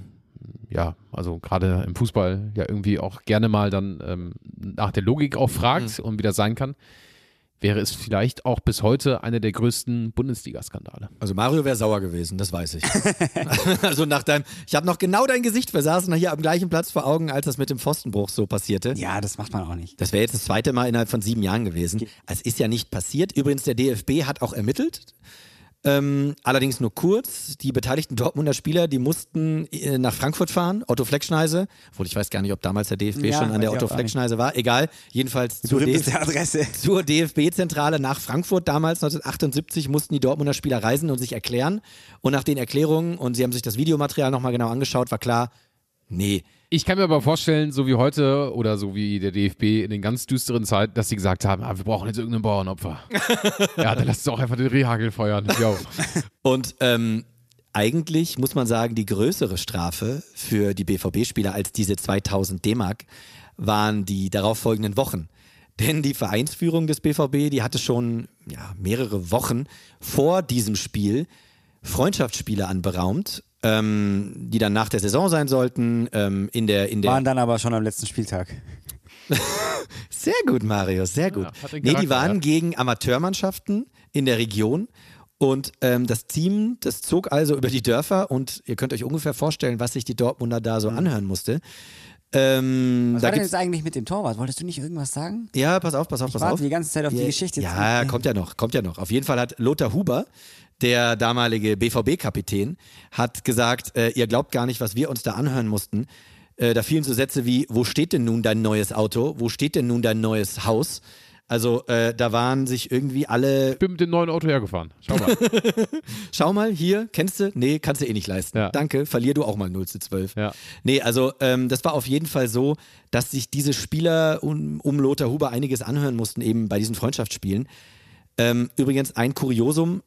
ja, also gerade im Fußball ja irgendwie auch gerne mal dann ähm, nach der Logik auch fragt und wie das sein kann, wäre es vielleicht auch bis heute einer der größten Bundesliga-Skandale. Also Mario wäre sauer gewesen, das weiß ich. also nach deinem, ich habe noch genau dein Gesicht, wir saßen hier am gleichen Platz vor Augen, als das mit dem Pfostenbruch so passierte. Ja, das macht man auch nicht. Das wäre jetzt das zweite Mal innerhalb von sieben Jahren gewesen. Es ist ja nicht passiert. Übrigens, der DFB hat auch ermittelt. Ähm, allerdings nur kurz. Die beteiligten Dortmunder Spieler, die mussten äh, nach Frankfurt fahren, Otto Fleckschneise. Obwohl ich weiß gar nicht, ob damals der DFB Ja, schon an der Otto. Fleckschneise war. Egal, jedenfalls zur, DF zur DFB-Zentrale nach Frankfurt. Damals, 1978, mussten die Dortmunder Spieler reisen und sich erklären. Und nach den Erklärungen, und sie haben sich das Videomaterial nochmal genau angeschaut, war klar, nee, Ich kann mir aber vorstellen, so wie heute oder so wie der DFB in den ganz düsteren Zeiten, dass sie gesagt haben, ah, wir brauchen jetzt irgendein Bauernopfer. ja, dann lasst doch einfach den Rehagel feuern. Jo. Und ähm, eigentlich muss man sagen, die größere Strafe für die BVB-Spieler als diese 2000 D-Mark waren die darauffolgenden Wochen. Denn die Vereinsführung des BVB, die hatte schon ja, mehrere Wochen vor diesem Spiel Freundschaftsspiele anberaumt, ähm, die dann nach der Saison sein sollten. Ähm, in der, in der Waren dann aber schon am letzten Spieltag. Sehr gut, Marius, sehr gut. den nee, die waren ja. gegen Amateurmannschaften in der Region und ähm, das Team, das zog also über die Dörfer und ihr könnt euch ungefähr vorstellen, was sich die Dortmunder da so anhören musste. Ähm, Was da war denn gibt's, jetzt eigentlich mit dem Torwart? Wolltest du nicht irgendwas sagen? ja, pass auf, pass auf, Ich pass warte auf. die ganze Zeit auf die Geschichte. Ja, kommt ja noch, kommt ja noch. Auf jeden Fall hat Lothar Huber, der damalige BVB-Kapitän, hat gesagt, äh, ihr glaubt gar nicht, was wir uns da anhören mussten. Äh, da fielen so Sätze wie, wo steht denn nun dein neues Auto? Wo steht denn nun dein neues Haus? Also äh, da waren sich irgendwie alle, Ich bin mit dem neuen Auto hergefahren. Schau mal. schau mal, hier, kennst du? Nee, kannst du eh nicht leisten. Ja. Danke, verlier du auch mal 0 zu 12. Ja. Nee, also ähm, das war auf jeden Fall so, dass sich diese Spieler um, um Lothar Huber einiges anhören mussten, eben bei diesen Freundschaftsspielen. Ähm, übrigens ein Kuriosum,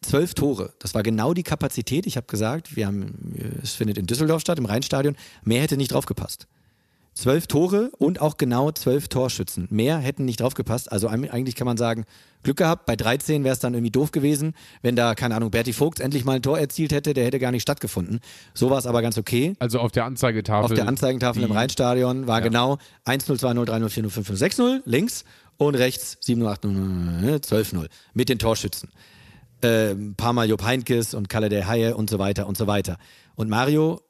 zwölf Tore. Das war genau die Kapazität. Ich habe gesagt, wir haben, es findet in Düsseldorf statt, im Rheinstadion. Mehr hätte nicht draufgepasst. Zwölf Tore und auch genau zwölf Torschützen. Mehr hätten nicht draufgepasst. Also eigentlich kann man sagen, Glück gehabt. Bei 13 wäre es dann irgendwie doof gewesen, wenn da, keine Ahnung, Berti Vogt endlich mal ein Tor erzielt hätte, der hätte gar nicht stattgefunden. So war es aber ganz okay. Also auf der Anzeigetafel. Auf der Anzeigentafel im Rheinstadion war ja. genau 1 0 2 0 3 0 4 0 5 0 6 0 links und rechts 7 0 8 0 12 0 mit den Torschützen. Äh, ein paar Mal Jupp Heinkes und Kalle der Haie und so weiter und so weiter. Und Mario,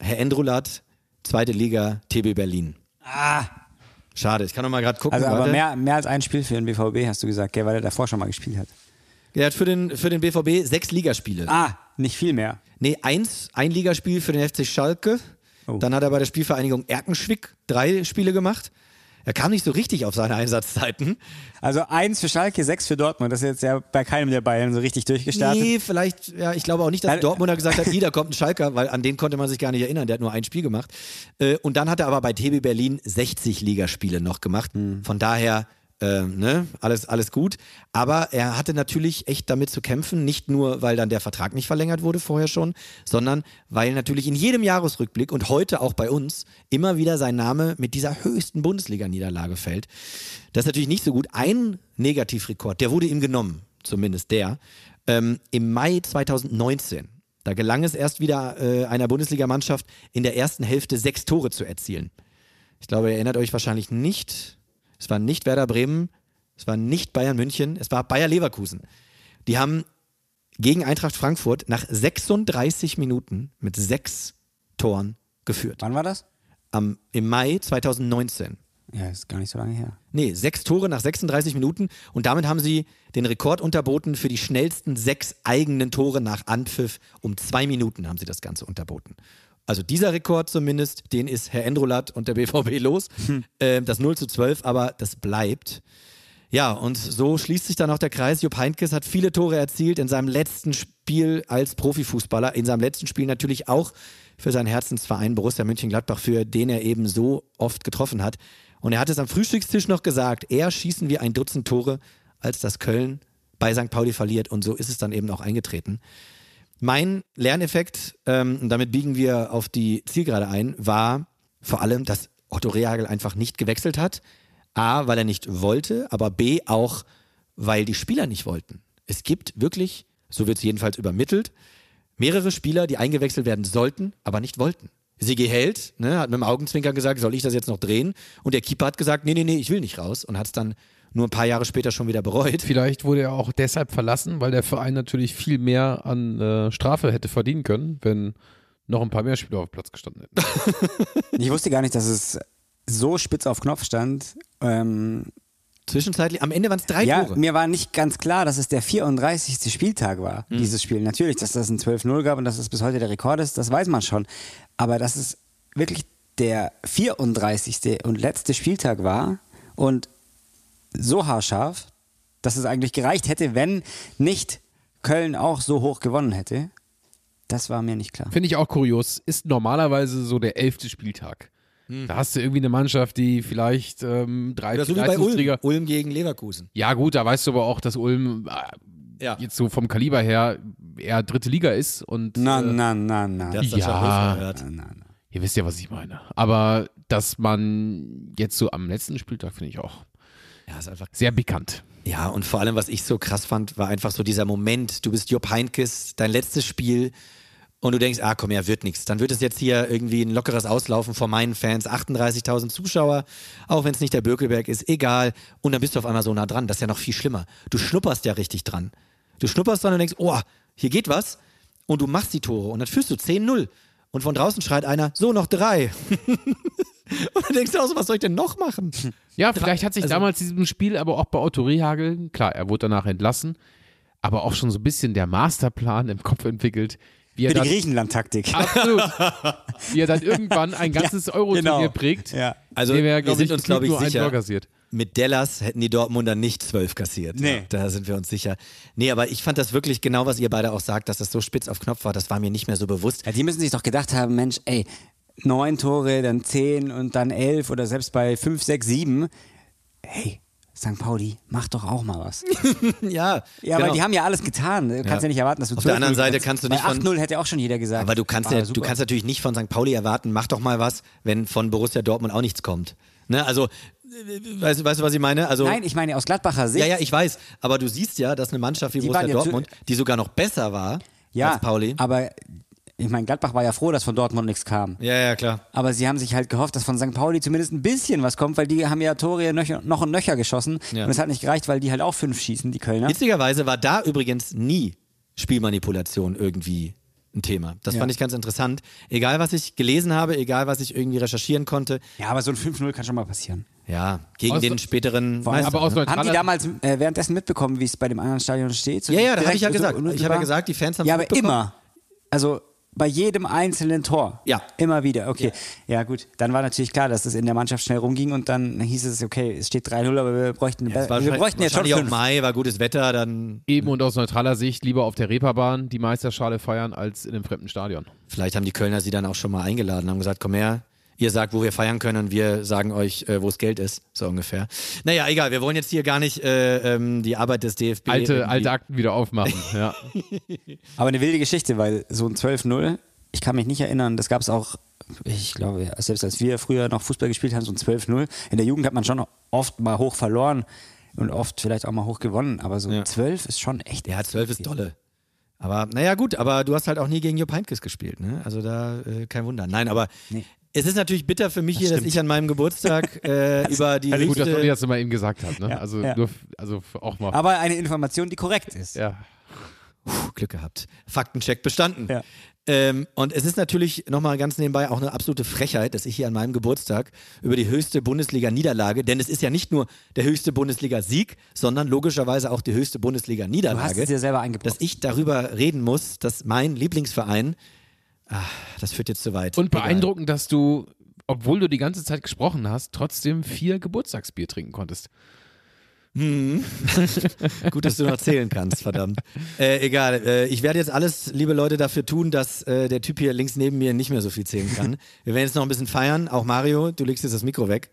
Herr Endrulat, zweite Liga, TB Berlin. Ah. Schade, ich kann noch mal gerade gucken. Also, aber mehr, mehr als ein Spiel für den BVB, hast du gesagt, gell, weil er davor schon mal gespielt hat. Er hat für den, für den BVB sechs Ligaspiele. Ah, nicht viel mehr. Nee, eins, ein Ligaspiel für den FC Schalke. Oh. Dann hat er bei der Spielvereinigung Erkenschwick drei Spiele gemacht. Er kam nicht so richtig auf seine Einsatzzeiten. Also eins für Schalke, sechs für Dortmund. Das ist jetzt ja bei keinem der Bayern so richtig durchgestartet. Nee, vielleicht, ja, ich glaube auch nicht, dass Dortmunder gesagt hat, da kommt ein Schalker, weil an den konnte man sich gar nicht erinnern. Der hat nur ein Spiel gemacht. Äh, und dann hat er aber bei TB Berlin 60 Ligaspiele noch gemacht. Hm. Von daher äh, ne, alles, alles gut. Aber er hatte natürlich echt damit zu kämpfen, nicht nur, weil dann der Vertrag nicht verlängert wurde vorher schon, sondern weil natürlich in jedem Jahresrückblick und heute auch bei uns immer wieder sein Name mit dieser höchsten Bundesliga-Niederlage fällt. Das ist natürlich nicht so gut. Ein Negativrekord, der wurde ihm genommen, zumindest der, ähm, im Mai 2019. Da gelang es erst wieder äh, einer Bundesligamannschaft in der ersten Hälfte sechs Tore zu erzielen. Ich glaube, ihr erinnert euch wahrscheinlich nicht es war nicht Werder Bremen, es war nicht Bayern München, es war Bayer Leverkusen. Die haben gegen Eintracht Frankfurt nach 36 Minuten mit sechs Toren geführt. Wann war das? Am, Im Mai 2019. Ja, ist gar nicht so lange her. Nee, sechs Tore nach 36 Minuten und damit haben sie den Rekord unterboten für die schnellsten sechs eigenen Tore nach Anpfiff. Um zwei Minuten haben sie das Ganze unterboten. Also dieser Rekord zumindest, den ist Herr Endrolat und der BVB los. Hm. Äh, das 0 zu 12, aber das bleibt. Ja, und so schließt sich dann auch der Kreis. Jupp Heynckes hat viele Tore erzielt in seinem letzten Spiel als Profifußballer. In seinem letzten Spiel natürlich auch für seinen Herzensverein Borussia Mönchengladbach, für den er eben so oft getroffen hat. Und er hat es am Frühstückstisch noch gesagt, eher schießen wir ein Dutzend Tore, als dass Köln bei St. Pauli verliert. Und so ist es dann eben auch eingetreten. Mein Lerneffekt, ähm, und damit biegen wir auf die Zielgerade ein, war vor allem, dass Otto Rehagel einfach nicht gewechselt hat. A, weil er nicht wollte, aber B, auch, weil die Spieler nicht wollten. Es gibt wirklich, so wird es jedenfalls übermittelt, mehrere Spieler, die eingewechselt werden sollten, aber nicht wollten. Sigi Held ne, hat mit dem Augenzwinker gesagt, soll ich das jetzt noch drehen? Und der Keeper hat gesagt, nee, nee, nee, ich will nicht raus und hat es dann nur ein paar Jahre später schon wieder bereut. Vielleicht wurde er auch deshalb verlassen, weil der Verein natürlich viel mehr an äh, Strafe hätte verdienen können, wenn noch ein paar mehr Spieler auf dem Platz gestanden hätten. ich wusste gar nicht, dass es so spitz auf Knopf stand. Ähm, Zwischenzeitlich, am Ende waren es drei ja, Tore. Mir war nicht ganz klar, dass es der 34. Spieltag war, hm. dieses Spiel. Natürlich, dass das ein 12-0 gab und dass es bis heute der Rekord ist, das weiß man schon. Aber dass es wirklich der 34. und letzte Spieltag war und so haarscharf, dass es eigentlich gereicht hätte, wenn nicht Köln auch so hoch gewonnen hätte. Das war mir nicht klar. Finde ich auch kurios. Ist normalerweise so der elfte Spieltag. Hm. Da hast du irgendwie eine Mannschaft, die vielleicht ähm, drei so wie bei Ulm. Ulm gegen Leverkusen. Ja, gut, da weißt du aber auch, dass Ulm äh, ja. jetzt so vom Kaliber her eher dritte Liga ist. Und, na, äh, na, na, na. Das ja, na, na, na. Ihr wisst ja, was ich meine. Aber dass man jetzt so am letzten Spieltag, finde ich auch. Ja, ist einfach sehr bekannt. Ja, und vor allem, was ich so krass fand, war einfach so dieser Moment, du bist Jupp Heinkes, dein letztes Spiel und du denkst, ah komm, ja, wird nichts. Dann wird es jetzt hier irgendwie ein lockeres Auslaufen vor meinen Fans, 38.000 Zuschauer, auch wenn es nicht der Bökelberg ist, egal. Und dann bist du auf einmal so nah dran, das ist ja noch viel schlimmer. Du schnupperst ja richtig dran. Du schnupperst dran und denkst, oh, hier geht was und du machst die Tore und dann führst du 10-0 und von draußen schreit einer, so noch drei. Und dann denkst du auch so, was soll ich denn noch machen? Ja, vielleicht hat sich also, damals diesem Spiel aber auch bei Otto Rehagel, klar, er wurde danach entlassen, aber auch schon so ein bisschen der Masterplan im Kopf entwickelt. Wie er Für die Griechenland-Taktik. Absolut. wie er dann irgendwann ein ganzes ja, Euro-Turnier genau. prägt. Ja. Also wir, wir sind uns, glaube ich, sicher. Mit Dallas hätten die Dortmunder nicht zwölf kassiert. Nee. Da sind wir uns sicher. Nee, aber ich fand das wirklich genau, was ihr beide auch sagt, dass das so spitz auf Knopf war. Das war mir nicht mehr so bewusst. Ja, die müssen sich doch gedacht haben, Mensch, ey, neun Tore, dann zehn und dann elf oder selbst bei fünf, sechs, sieben. Hey, St. Pauli, mach doch auch mal was. Ja, Ja, genau. weil die haben ja alles getan. Du kannst ja, nicht erwarten, dass du Auf der 12-0 anderen Seite kannst du nicht Bei von- 8-0 hätte auch schon jeder gesagt. Aber du kannst war ja, du kannst natürlich nicht von St. Pauli erwarten, mach doch mal was, wenn von Borussia Dortmund auch nichts kommt. Ne? Also, weißt, du- weißt du, was ich meine? Also, Nein, ich meine aus Gladbacher Sicht. ja, ja, ich weiß. Aber du siehst ja, dass eine Mannschaft wie Die Borussia ja Dortmund, die sogar noch besser war ja, als Pauli. aber ich meine, Gladbach war ja froh, dass von Dortmund nichts kam. Ja, ja, klar. Aber sie haben sich halt gehofft, dass von St. Pauli zumindest ein bisschen was kommt, weil die haben ja Tore noch und nöcher geschossen. Ja. Und es hat nicht gereicht, weil die halt auch fünf schießen, die Kölner. Witzigerweise war da übrigens nie Spielmanipulation irgendwie ein Thema. Das Ja. fand ich ganz interessant. Egal, was ich gelesen habe, egal, was ich irgendwie recherchieren konnte. Ja, aber so ein 5-0 kann schon mal passieren. Ja, gegen Aus- den späteren allem- Meister. Aber aus ne? Haben die damals äh, währenddessen mitbekommen, wie es bei dem anderen Stadion steht? So Ja, ja, da direkt habe ich ja so gesagt. Ich habe ja gesagt, die Fans haben Ja, aber mitbekommen. immer. Also bei jedem einzelnen Tor. Ja. Immer wieder, okay. Ja. gut, dann war natürlich klar, dass es in der Mannschaft schnell rumging und dann hieß es, okay, es steht 3-0, aber wir bräuchten, Ja, wir bräuchten jetzt schon auch fünf. Mai, war gutes Wetter, dann Eben und aus neutraler Sicht lieber auf der Reeperbahn die Meisterschale feiern als in einem fremden Stadion. vielleicht haben die Kölner sie dann auch schon mal eingeladen, haben gesagt, komm her, ihr sagt, wo wir feiern können und wir sagen euch, äh, wo das Geld ist, so ungefähr. Naja, egal, wir wollen jetzt hier gar nicht äh, ähm, die Arbeit des DFB Alte, irgendwie- alte Akten wieder aufmachen. ja. Aber eine wilde Geschichte, weil so ein 12-0, ich kann mich nicht erinnern, das gab es auch, ich glaube, selbst als wir früher noch Fußball gespielt haben, so ein 12-0. In der Jugend hat man schon oft mal hoch verloren und oft vielleicht auch mal hoch gewonnen, aber so Ja. 12 ist schon echt. Ja, 12 ist dolle. Aber naja, gut, aber du hast halt auch nie gegen Jupp Heynckes gespielt, ne? Also da äh, kein Wunder. Nein, aber Nee. Es ist natürlich bitter für mich hier, dass stimmt. ich an meinem Geburtstag äh, über die Gut, dass Olli das immer eben gesagt hat. Ne? Ja, also, ja. Nur, also auch mal. Aber eine Information, die korrekt ist. ja. Puh, Glück gehabt. Faktencheck bestanden. Ja. Ähm, und es ist natürlich nochmal ganz nebenbei auch eine absolute Frechheit, dass ich hier an meinem Geburtstag über die höchste Bundesliga-Niederlage, denn es ist ja nicht nur der höchste Bundesliga-Sieg, sondern logischerweise auch die höchste Du hast Bundesliga-Niederlage, es dir selber eingebracht. dass ich darüber reden muss, dass mein Lieblingsverein, ah, das führt jetzt zu weit. Und Egal. beeindruckend, dass du, obwohl du die ganze Zeit gesprochen hast, trotzdem vier Geburtstagsbier trinken konntest. Gut, dass du noch zählen kannst, verdammt. Äh, egal, äh, ich werde jetzt alles, liebe Leute, dafür tun, dass äh, der Typ hier links neben mir nicht mehr so viel zählen kann. Wir werden jetzt noch ein bisschen feiern, auch Mario, du legst jetzt das Mikro weg.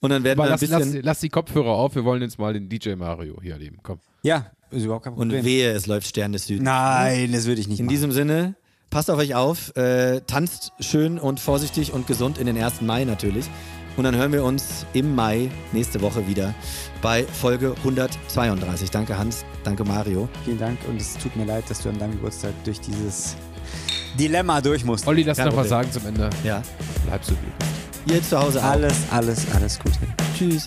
Und dann werden Aber wir ein lass, bisschen... lass, lass die Kopfhörer auf, wir wollen jetzt mal den DJ Mario hier erleben. Komm. ja, ist überhaupt kein und Problem. wehe, es läuft Stern des Südens. Nein, das würde ich nicht In machen. diesem Sinne, passt auf euch auf, äh, tanzt schön und vorsichtig und gesund in den 1. Mai natürlich. Und dann hören wir uns im Mai nächste Woche wieder bei Folge 132. Danke Hans, danke Mario. Vielen Dank und es tut mir leid, dass du an deinem Geburtstag durch dieses Dilemma durch musst. Olli, lass Kein noch was sagen zum Ende. Ja, Bleib so wie. ihr zu Hause auch. Alles, alles, alles Gute. Tschüss.